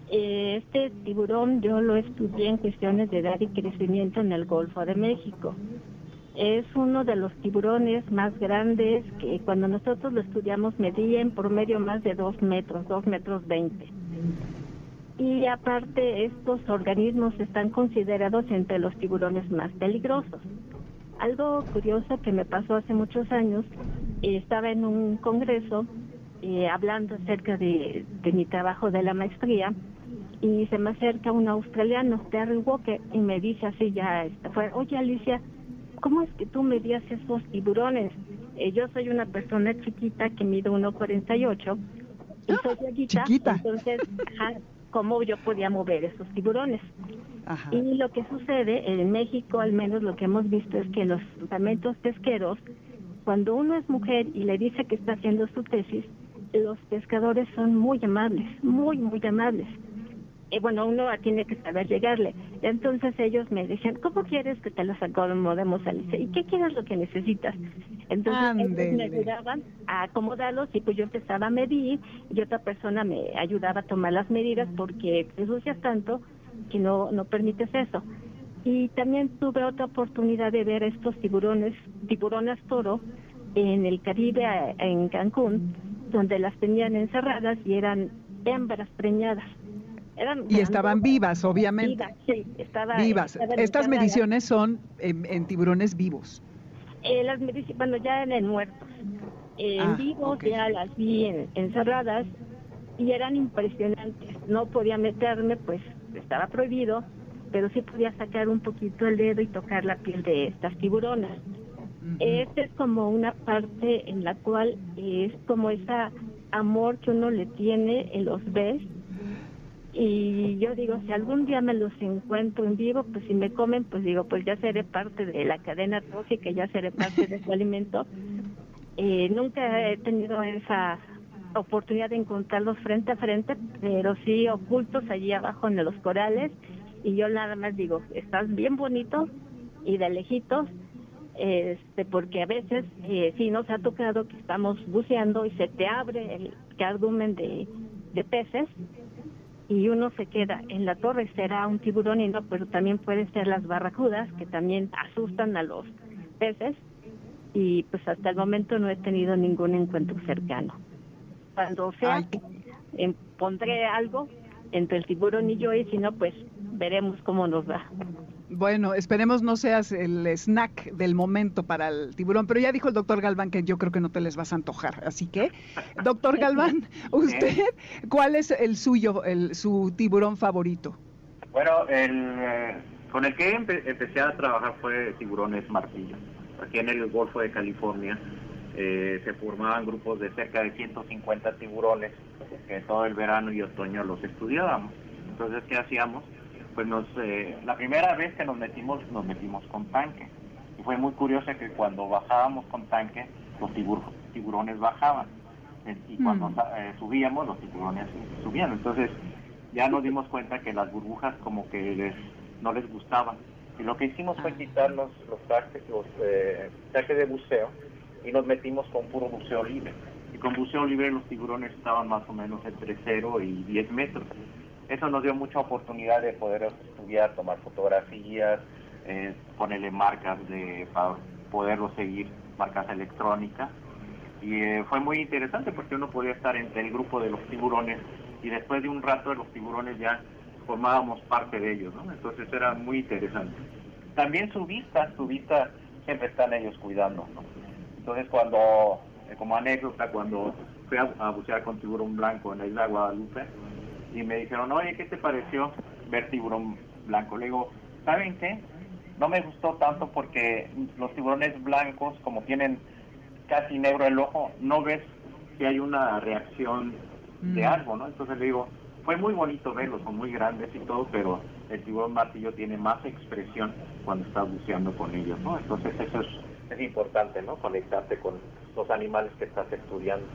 Eh, este tiburón yo lo estudié en cuestiones de edad y crecimiento en el Golfo de México. Es uno de los tiburones más grandes que cuando nosotros lo estudiamos medía en promedio más de dos metros, dos metros veinte. Y aparte estos organismos están considerados entre los tiburones más peligrosos. Algo curioso que me pasó hace muchos años, estaba en un congreso eh, hablando acerca de, mi trabajo de la maestría y se me acerca un australiano, Terry Walker, y me dice así ya, fue, oye Alicia, ¿cómo es que tú medías esos tiburones? Eh, yo soy una persona chiquita que mide 1,48 y soy chiquita, entonces, ¿cómo yo podía mover esos tiburones? Y lo que sucede en México, al menos lo que hemos visto es que los campamentos pesqueros, cuando uno es mujer y le dice que está haciendo su tesis, los pescadores son muy amables, muy, muy amables y bueno, uno tiene que saber llegarle. Entonces ellos me decían, ¿cómo quieres que te las acomodemos, Alicia? ¿Y qué quieres lo que necesitas? Entonces ellos me ayudaban a acomodarlos y pues yo empezaba a medir y otra persona me ayudaba a tomar las medidas porque te ensucias tanto que no, no permites eso. Y también tuve otra oportunidad de ver estos tiburones, tiburones toro, en el Caribe, en Cancún, donde las tenían encerradas y eran hembras preñadas. y estaban vivas, obviamente. Vivas, sí, estaban vivas. Estas mediciones son en, tiburones vivos. Eh, las mediciones, bueno, ya en muertos. en ah, vivos ya las vi encerradas y eran impresionantes. No podía meterme, pues estaba prohibido, pero sí podía sacar un poquito el dedo y tocar la piel de estas tiburonas. Esta es como una parte en la cual es como ese amor que uno le tiene en los ves. Y yo digo, si algún día me los encuentro en vivo, pues si me comen, pues digo, pues ya seré parte de la cadena trófica, ya seré parte de su alimento. Eh, nunca he tenido esa oportunidad de encontrarlos frente a frente, pero sí ocultos allí abajo en los corales. Y yo nada más digo, estás bien bonito y de lejitos, este, porque a veces eh, sí nos ha tocado que estamos buceando y se te abre el cardumen de, de peces y uno se queda en la torre, será un tiburón y no, pero también pueden ser las barracudas que también asustan a los peces y pues hasta el momento no he tenido ningún encuentro cercano. Cuando sea, pondré algo entre el tiburón y yo y si no, pues veremos cómo nos va. Bueno, esperemos no seas el snack del momento para el tiburón, pero ya dijo el doctor Galván que yo creo que no te les vas a antojar. Así que, doctor Galván, ¿usted cuál es el suyo, el, su tiburón favorito? Bueno, el, eh, con el que empecé a trabajar fue tiburones martillo. Aquí en el Golfo de California eh, se formaban grupos de cerca de 150 tiburones que todo el verano y otoño los estudiábamos. Entonces, ¿qué hacíamos? Pues nos, eh, la primera vez que nos metimos, nos metimos con tanque. Y fue muy curioso que cuando bajábamos con tanque, los tiburones bajaban. Y cuando mm. eh, subíamos, los tiburones subían. Entonces ya nos dimos cuenta que las burbujas como que les, no les gustaban. Y lo que hicimos fue ah. quitar los, los trajes, los eh, trajes de buceo y nos metimos con puro buceo libre. Y con buceo libre los tiburones estaban más o menos entre 0 y 10 metros. Eso nos dio mucha oportunidad de poder estudiar, tomar fotografías, eh, ponerle marcas de, para poderlo seguir, marcas electrónicas. Y eh, fue muy interesante porque uno podía estar entre el grupo de los tiburones y después de un rato de los tiburones ya formábamos parte de ellos, ¿no? Entonces era muy interesante. También su vista, su vista siempre están ellos cuidando, ¿no? Entonces cuando, eh, como anécdota, cuando fui a, a bucear con tiburón blanco en la isla Guadalupe, y me dijeron, oye, ¿qué te pareció ver tiburón blanco? Le digo, ¿saben qué? No me gustó tanto porque los tiburones blancos, como tienen casi negro el ojo, no ves si hay una reacción de mm. algo, ¿no? Entonces le digo, fue muy bonito verlos, son muy grandes y todo, pero el tiburón martillo tiene más expresión cuando estás buceando con ellos, ¿no? Entonces eso es, es importante, ¿no? Conectarte con los animales que estás estudiando.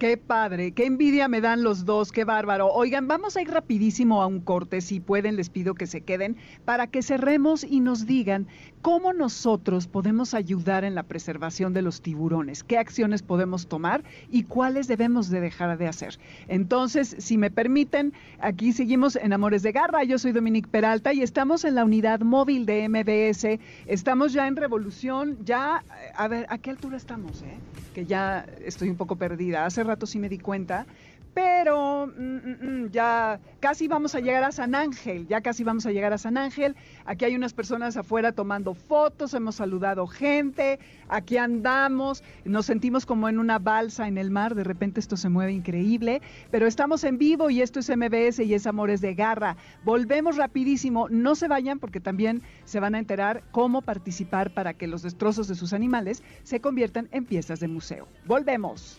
Qué padre, qué envidia me dan los dos, qué bárbaro. Oigan, vamos a ir rapidísimo a un corte, si pueden, les pido que se queden, para que cerremos y nos digan cómo nosotros podemos ayudar en la preservación de los tiburones, qué acciones podemos tomar y cuáles debemos de dejar de hacer. Entonces, si me permiten, aquí seguimos en Amores de Garra, yo soy Dominique Peralta y estamos en la unidad móvil de MBS, estamos ya en Revolución, ya, a ver, ¿a qué altura estamos? Eh? Que ya estoy un poco perdida. Hace rato sí me di cuenta, pero mm, mm, mm, ya casi vamos a llegar a San Ángel, ya casi vamos a llegar a San Ángel. Aquí hay unas personas afuera tomando fotos, hemos saludado gente, aquí andamos, nos sentimos como en una balsa en el mar, de repente esto se mueve increíble, pero estamos en vivo y esto es MBS y es Amores de Garra. Volvemos rapidísimo, no se vayan porque también se van a enterar cómo participar para que los destrozos de sus animales se conviertan en piezas de museo. Volvemos.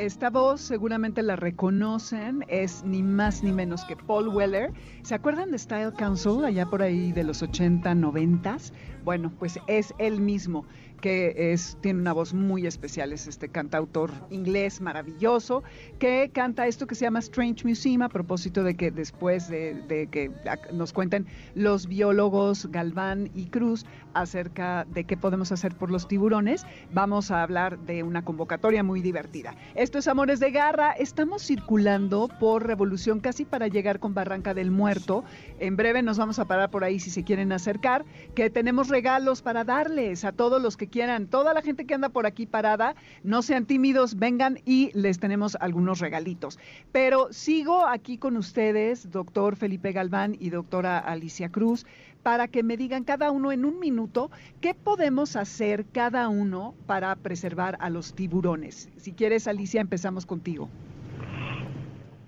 Esta voz seguramente la reconocen, es ni más ni menos que Paul Weller. ¿Se acuerdan de Style Council allá por ahí de los 80, 90? Bueno, pues es él mismo que tiene una voz muy especial, es este cantautor inglés maravilloso, que canta esto que se llama Strange Museum, a propósito de que después de, que nos cuenten los biólogos Galván y Cruz acerca de qué podemos hacer por los tiburones, vamos a hablar de una convocatoria muy divertida. Esto es Amores de Garra, estamos circulando por Revolución casi para llegar con Barranca del Muerto. En breve nos vamos a parar por ahí si se quieren acercar, que tenemos regalos para darles a todos los que quieran, toda la gente que anda por aquí parada, no sean tímidos, vengan y les tenemos algunos regalitos. Pero sigo aquí con ustedes, doctor Felipe Galván y doctora Alicia Cruz, para que me digan cada uno en un minuto qué podemos hacer cada uno para preservar a los tiburones. Si quieres, Alicia, empezamos contigo.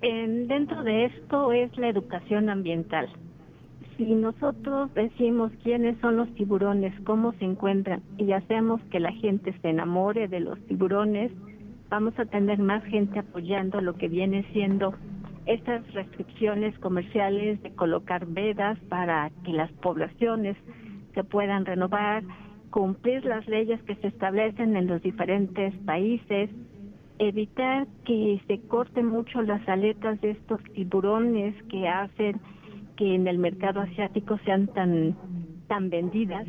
dentro de esto es la educación ambiental si nosotros decimos quiénes son los tiburones, cómo se encuentran y hacemos que la gente se enamore de los tiburones, vamos a tener más gente apoyando lo que viene siendo estas restricciones comerciales de colocar vedas para que las poblaciones se puedan renovar, cumplir las leyes que se establecen en los diferentes países, evitar que se corten mucho las aletas de estos tiburones que hacen que en el mercado asiático sean tan, tan vendidas.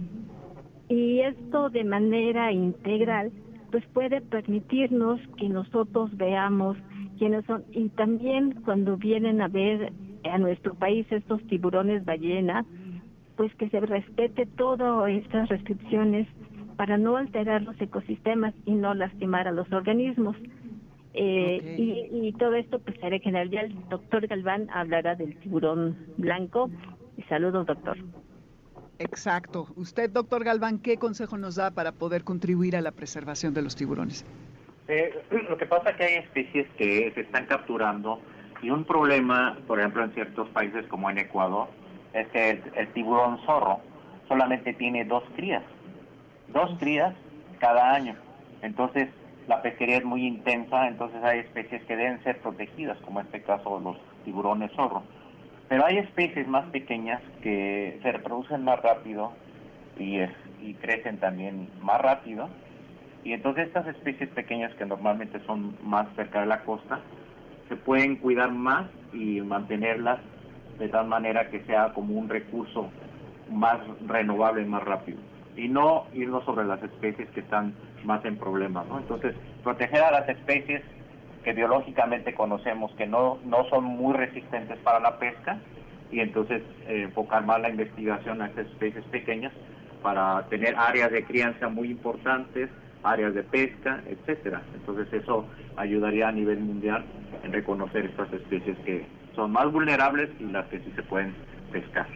Y esto de manera integral, pues puede permitirnos que nosotros veamos quiénes son. Y también cuando vienen a ver a nuestro país estos tiburones ballena, pues que se respete todas estas restricciones para no alterar los ecosistemas y no lastimar a los organismos. Eh, y, todo esto, pues haré general. Ya el doctor Galván hablará del tiburón blanco. Y saludos, doctor. Exacto. Usted, doctor Galván, ¿qué consejo nos da para poder contribuir a la preservación de los tiburones? Eh, lo que pasa es que hay especies que se están capturando y un problema, por ejemplo, en ciertos países como en Ecuador, es que el, el tiburón zorro solamente tiene dos crías, dos crías cada año. Entonces, la pesquería es muy intensa, entonces hay especies que deben ser protegidas, como en este caso los tiburones zorro. Pero hay especies más pequeñas que se reproducen más rápido y, y crecen también más rápido. Y entonces estas especies pequeñas que normalmente son más cerca de la costa, se pueden cuidar más y mantenerlas de tal manera que sea como un recurso más renovable más rápido. Y no irnos sobre las especies que están más en problemas, ¿no? Entonces, proteger a las especies que biológicamente conocemos que no, no son muy resistentes para la pesca y entonces eh, enfocar más la investigación a estas especies pequeñas para tener áreas de crianza muy importantes, áreas de pesca, etcétera. Entonces eso ayudaría a nivel mundial en reconocer estas especies que son más vulnerables y las que sí se pueden pescar.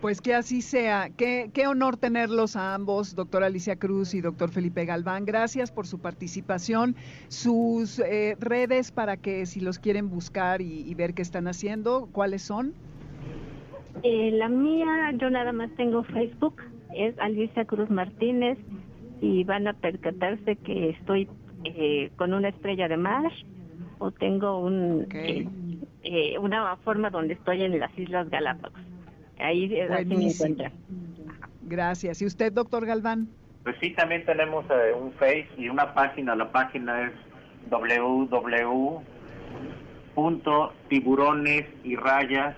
Pues que así sea. Qué, qué, honor tenerlos a ambos, doctora Alicia Cruz y doctor Felipe Galván. Gracias por su participación. Sus eh, redes para que si los quieren buscar y, ver qué están haciendo, ¿cuáles son? Eh, la mía, yo nada más tengo Facebook, es Alicia Cruz Martínez y van a percatarse que estoy eh, con una estrella de mar o tengo un, una forma donde estoy en las Islas Galápagos. Ahí me encuentra. Gracias. ¿Y usted, doctor Galván? Pues sí, también tenemos eh, un Face y una página. La página es www.tiburones y rayas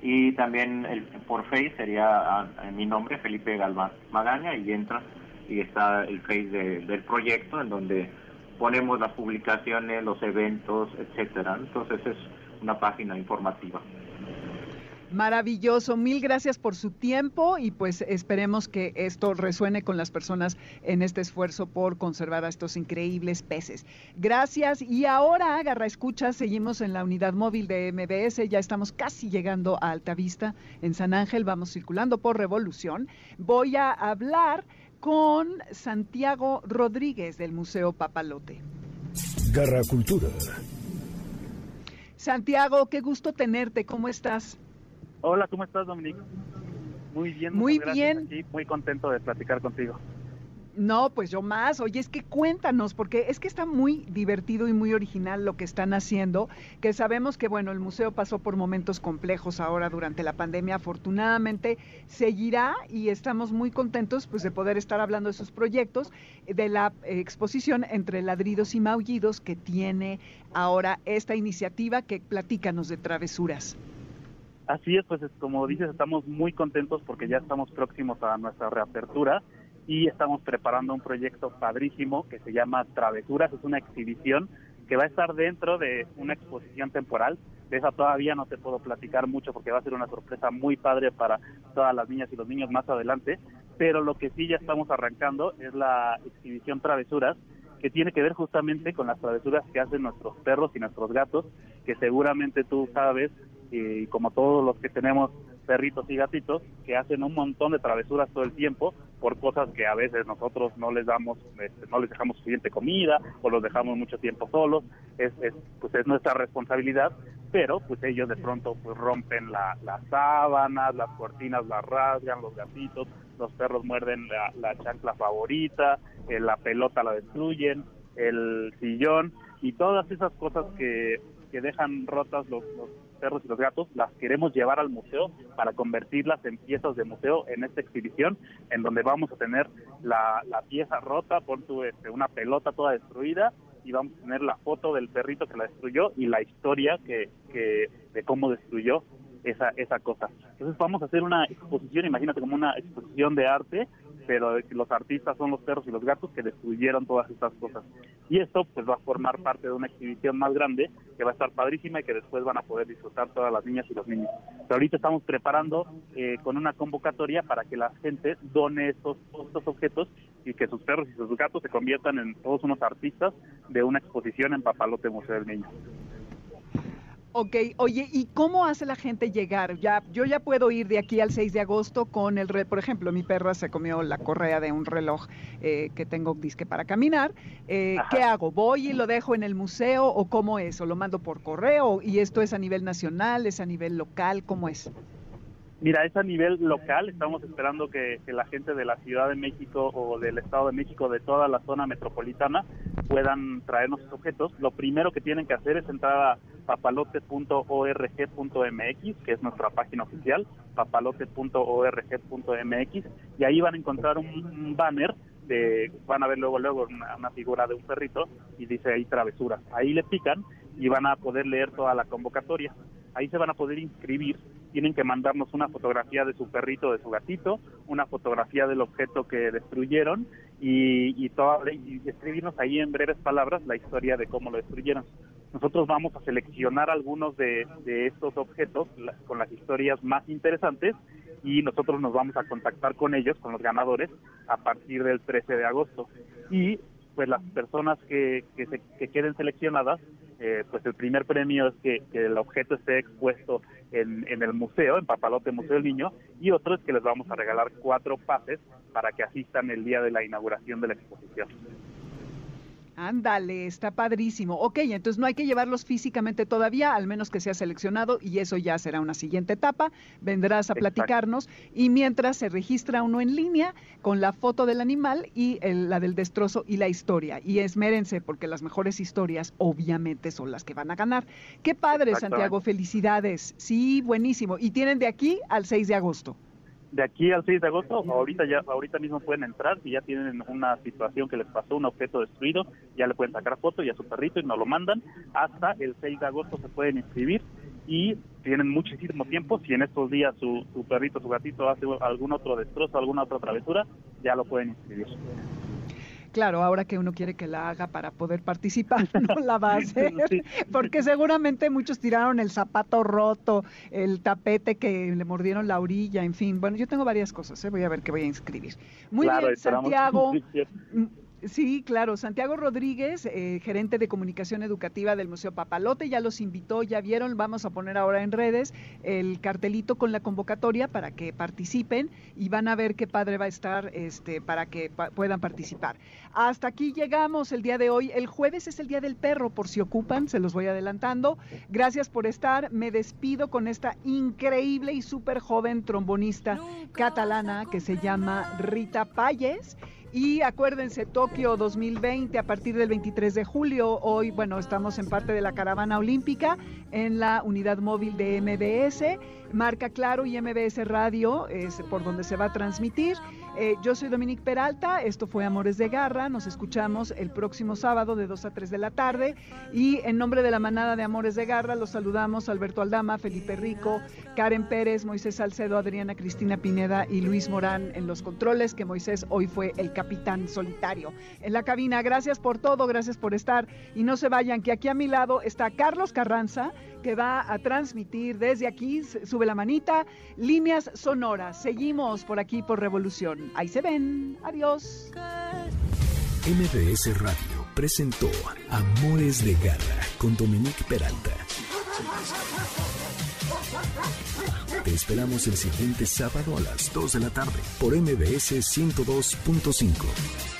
y también el, por Face sería mi nombre, Felipe Galván Magaña, y entra y está el Face del proyecto en donde ponemos las publicaciones, los eventos, etcétera. Entonces es una página informativa. Maravilloso, mil gracias por su tiempo y pues esperemos que esto resuene con las personas en este esfuerzo por conservar a estos increíbles peces. Gracias y ahora, agarra escucha, seguimos en la unidad móvil de MBS, ya estamos casi llegando a Altavista en San Ángel, vamos circulando por Revolución. Voy a hablar con Santiago Rodríguez del Museo Papalote. Garra Cultura. Santiago, qué gusto tenerte. ¿Cómo estás? Hola, ¿cómo estás, Dominique? Muy bien. Muy bien. muy contento de platicar contigo. No, pues yo más. Oye, es que cuéntanos, porque es que está muy divertido y muy original lo que están haciendo, que sabemos que, bueno, el museo pasó por momentos complejos ahora durante la pandemia. Afortunadamente seguirá y estamos muy contentos pues de poder estar hablando de sus proyectos, de la exposición entre ladridos y maullidos que tiene ahora esta iniciativa que platícanos de travesuras. Así es, pues como dices, estamos muy contentos porque ya estamos próximos a nuestra reapertura y estamos preparando un proyecto padrísimo que se llama Travesuras, es una exhibición que va a estar dentro de una exposición temporal. De esa todavía no te puedo platicar mucho porque va a ser una sorpresa muy padre para todas las niñas y los niños más adelante, pero lo que sí ya estamos arrancando es la exhibición Travesuras, que tiene que ver justamente con las travesuras que hacen nuestros perros y nuestros gatos, que seguramente tú sabes, y como todos los que tenemos perritos y gatitos que hacen un montón de travesuras todo el tiempo por cosas que a veces nosotros no les damos, este, no les dejamos suficiente comida o los dejamos mucho tiempo solos, es, pues es nuestra responsabilidad, pero pues ellos de pronto pues rompen la, las sábanas, las cortinas las rasgan, los gatitos, los perros muerden la, chancla favorita, eh, la pelota la destruyen, el sillón y todas esas cosas que, que dejan rotas los, los perros y los gatos, las queremos llevar al museo para convertirlas en piezas de museo en esta exhibición, en donde vamos a tener la, pieza rota, por tu, este, una pelota toda destruida y vamos a tener la foto del perrito que la destruyó y la historia que, que de cómo destruyó esa, esa cosa. Entonces vamos a hacer una exposición, imagínate como una exposición de arte pero los artistas son los perros y los gatos que destruyeron todas estas cosas. Y esto pues va a formar parte de una exhibición más grande que va a estar padrísima y que después van a poder disfrutar todas las niñas y los niños. Pero ahorita estamos preparando eh, con una convocatoria para que la gente done estos, estos objetos y que sus perros y sus gatos se conviertan en todos unos artistas de una exposición en Papalote Museo del Niño. Ok, oye, ¿y cómo hace la gente llegar? Ya, yo ya puedo ir de aquí al 6 de agosto con el, por ejemplo, mi perra se comió la correa de un reloj eh, que tengo disque para caminar. Eh, ¿Qué hago? ¿Voy y lo dejo en el museo o cómo es? ¿O lo mando por correo? ¿Y esto es a nivel nacional, es a nivel local? ¿Cómo es? Mira, es a nivel local. Estamos esperando que, la gente de la Ciudad de México o del Estado de México, de toda la zona metropolitana, puedan traernos sus objetos. Lo primero que tienen que hacer es entrar a papalote.org.mx, que es nuestra página oficial, papalote.org.mx, y ahí van a encontrar un, banner de, van a ver luego luego una, figura de un perrito y dice ahí travesuras. Ahí le pican y van a poder leer toda la convocatoria. Ahí se van a poder inscribir tienen que mandarnos una fotografía de su perrito, de su gatito, una fotografía del objeto que destruyeron y, y, y escribirnos ahí en breves palabras la historia de cómo lo destruyeron. Nosotros vamos a seleccionar algunos de, de estos objetos con las historias más interesantes y nosotros nos vamos a contactar con ellos, con los ganadores, a partir del 13 de agosto. Y pues las personas que, que, se, que queden seleccionadas eh, pues el primer premio es que, el objeto esté expuesto en, en, el museo, en Papalote Museo del Niño, y otro es que les vamos a regalar cuatro pases para que asistan el día de la inauguración de la exposición. Ándale, está padrísimo. Ok, entonces no hay que llevarlos físicamente todavía, al menos que sea seleccionado, y eso ya será una siguiente etapa. Vendrás a platicarnos y mientras se registra uno en línea con la foto del animal y la del destrozo y la historia. Y esmérense, porque las mejores historias obviamente son las que van a ganar. Qué padre, Santiago, felicidades. Sí, buenísimo. Y tienen de aquí al 6 de agosto de aquí al 6 de agosto, ahorita ya ahorita mismo pueden entrar, si ya tienen una situación que les pasó, un objeto destruido, ya le pueden sacar foto y a su perrito y nos lo mandan. Hasta el 6 de agosto se pueden inscribir y tienen muchísimo tiempo. Si en estos días su, su perrito, su gatito hace algún otro destrozo, alguna otra travesura, ya lo pueden inscribir. Claro, ahora que uno quiere que la haga para poder participar, no la va a hacer, porque seguramente muchos tiraron el zapato roto, el tapete que le mordieron la orilla, en fin. Bueno, yo tengo varias cosas, ¿eh? voy a ver qué voy a inscribir. Muy bien, Santiago. Sí, claro. Santiago Rodríguez, eh, gerente de comunicación educativa del Museo Papalote, ya los invitó, ya vieron, vamos a poner ahora en redes el cartelito con la convocatoria para que participen y van a ver qué padre va a estar este, para que puedan participar. Hasta aquí llegamos el día de hoy. El jueves es el Día del Perro, por si ocupan, se los voy adelantando. Gracias por estar. Me despido con esta increíble y súper joven trombonista catalana que se llama Rita Payes Y acuérdense, Tokio 2020 a partir del 23 de julio. Hoy, bueno, estamos en parte de la caravana olímpica en la unidad móvil de MBS. Marca Claro y MBS Radio es por donde se va a transmitir. Eh, yo soy Dominique Peralta, esto fue Amores de Garra, nos escuchamos el próximo sábado de 2 a 3 de la tarde y en nombre de la manada de Amores de Garra los saludamos Alberto Aldama, Felipe Rico, Karen Pérez, Moisés Salcedo, Adriana Cristina Pineda y Luis Morán en los controles, que Moisés hoy fue el capitán solitario. En la cabina, gracias por todo, gracias por estar y no se vayan, que aquí a mi lado está Carlos Carranza, que va a transmitir desde aquí, sube la manita, líneas sonoras. Seguimos por aquí por Revolución. Ahí se ven. Adiós. MBS Radio presentó Amores de Garra con Dominique Peralta. Te esperamos el siguiente sábado a las 2 de la tarde por MBS 102.5.